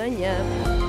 manhã.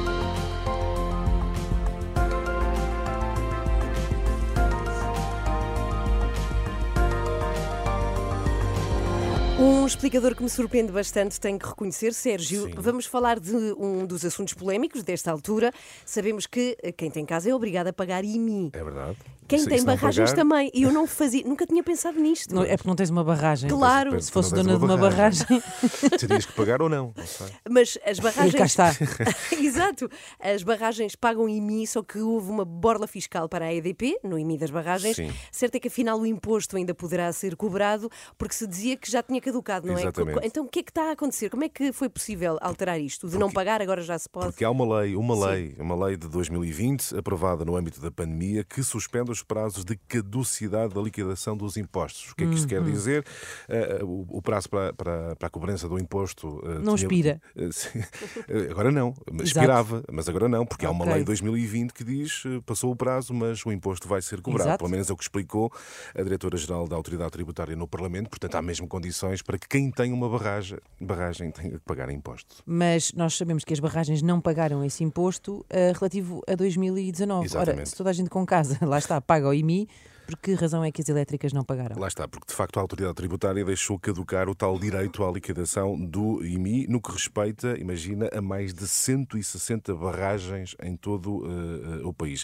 Um explicador que me surpreende bastante, tenho que reconhecer, Sérgio. Sim. Vamos falar de um dos assuntos polémicos desta altura. Sabemos que quem tem casa é obrigado a pagar IMI. É verdade. Quem Se- tem se barragens pagar, também. E eu não fazia, nunca tinha pensado nisto. Não, é porque não tens uma barragem. Claro. Se fosse dona de uma barragem. Terias que pagar ou não? não. Mas as barragens. E cá está. Exato. As barragens pagam IMI, só que houve uma borla fiscal para a EDP, no IMI das barragens. Sim. Certo é que afinal o imposto ainda poderá ser cobrado, porque se dizia que já tinha caducado, não Exatamente. é? Então o que é que está a acontecer? Como é que foi possível alterar isto? De não pagar, agora já se pode. Porque há uma lei, uma Sim. lei, uma lei de 2020, aprovada no âmbito da pandemia, que suspende os prazos de caducidade da liquidação dos impostos. O que é que isto Uhum. quer dizer? Eh, o, o prazo para, para, para a cobrança do imposto. eh, Não expira. eh, agora não. Expirava, mas agora não, porque há uma lei de 2020 que diz passou o prazo, mas o imposto vai ser cobrado. Exato. Pelo menos é o que explicou a Diretora-Geral da Autoridade Tributária no Parlamento. Portanto, há mesmo condições para que quem tem uma barragem, barragem tenha que pagar imposto. Mas nós sabemos que as barragens não pagaram esse imposto eh, relativo a 2019. Ora, Exatamente. se toda a gente com casa, lá está, paga o IMI, por que razão é que as elétricas não pagaram? Lá está, porque de facto a autoridade tributária deixou caducar o tal direito à liquidação do IMI no que respeita, imagina, a mais de 160 barragens em todo eh, o país.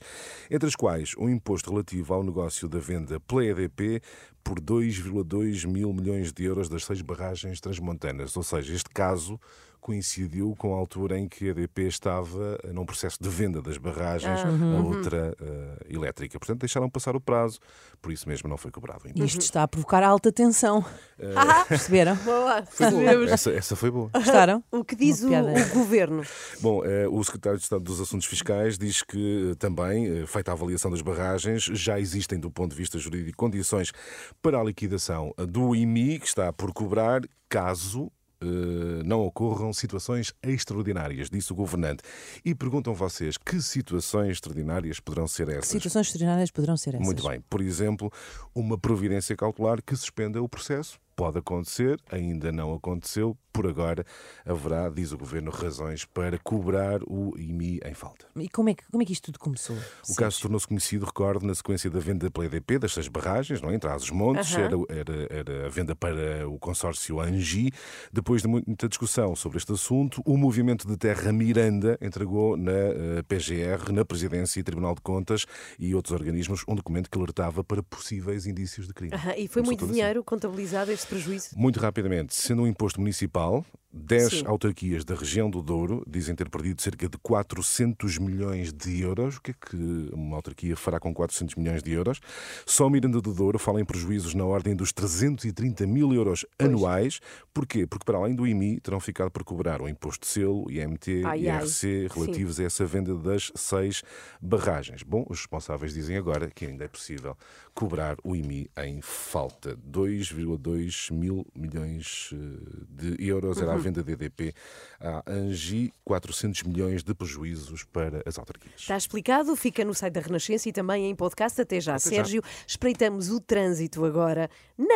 Entre as quais o imposto relativo ao negócio da venda pela EDP por 2,2 mil milhões de euros das seis barragens transmontanas. Ou seja, este caso coincidiu com a altura em que a EDP estava eh, num processo de venda das barragens a outra eh, elétrica. Portanto, deixaram passar o prazo, por isso mesmo não foi cobrado imposto. Isto está a provocar alta tensão. Ah, Perceberam? boa. Foi boa. Essa, essa foi boa. Gostaram? O que diz o, o governo? Bom, eh, o secretário de Estado dos Assuntos Fiscais diz que também, feita a avaliação das barragens, já existem, do ponto de vista jurídico, condições para a liquidação do IMI, que está por cobrar, caso não ocorram situações extraordinárias, disse o governante. E perguntam vocês que situações extraordinárias poderão ser Que essas? situações extraordinárias poderão ser essas? Muito bem. Por exemplo, uma providência cautelar que suspenda o processo. Pode acontecer, ainda não aconteceu. Por agora, haverá, diz o Governo, razões para cobrar o IMI em falta. E como é, que, como é que isto tudo começou? O caso tornou-se conhecido, recordo, na sequência da venda pela EDP das seis barragens, não é? entre os montes era, era, era a venda para o consórcio Angi. Depois de muita discussão sobre este assunto, o Movimento de Terra Miranda entregou na eh, PGR, na Presidência e Tribunal de Contas e outros organismos um documento que alertava para possíveis indícios de crime. E foi Começou muito assim. dinheiro contabilizado este prejuízo? Muito rapidamente, sendo um imposto municipal, well 10 Sim. autarquias da região do Douro dizem ter perdido cerca de 400 milhões de euros. O que é que uma autarquia fará com 400 milhões de euros? Só Miranda do Douro fala em prejuízos na ordem dos 330 mil euros anuais. Porquê? Porque para além do IMI terão ficado por cobrar o imposto de selo, IMT, Ai, ai. IRC, relativos a essa venda das seis barragens. Bom, os responsáveis dizem agora que ainda é possível cobrar o IMI em falta. 2,2 mil milhões eh, de euros era a venda da EDP à Angi, 400 milhões de prejuízos para as autarquias. Está explicado, fica no site da Renascença e também em podcast. Até já, Até já. Sérgio. Espreitamos o trânsito agora na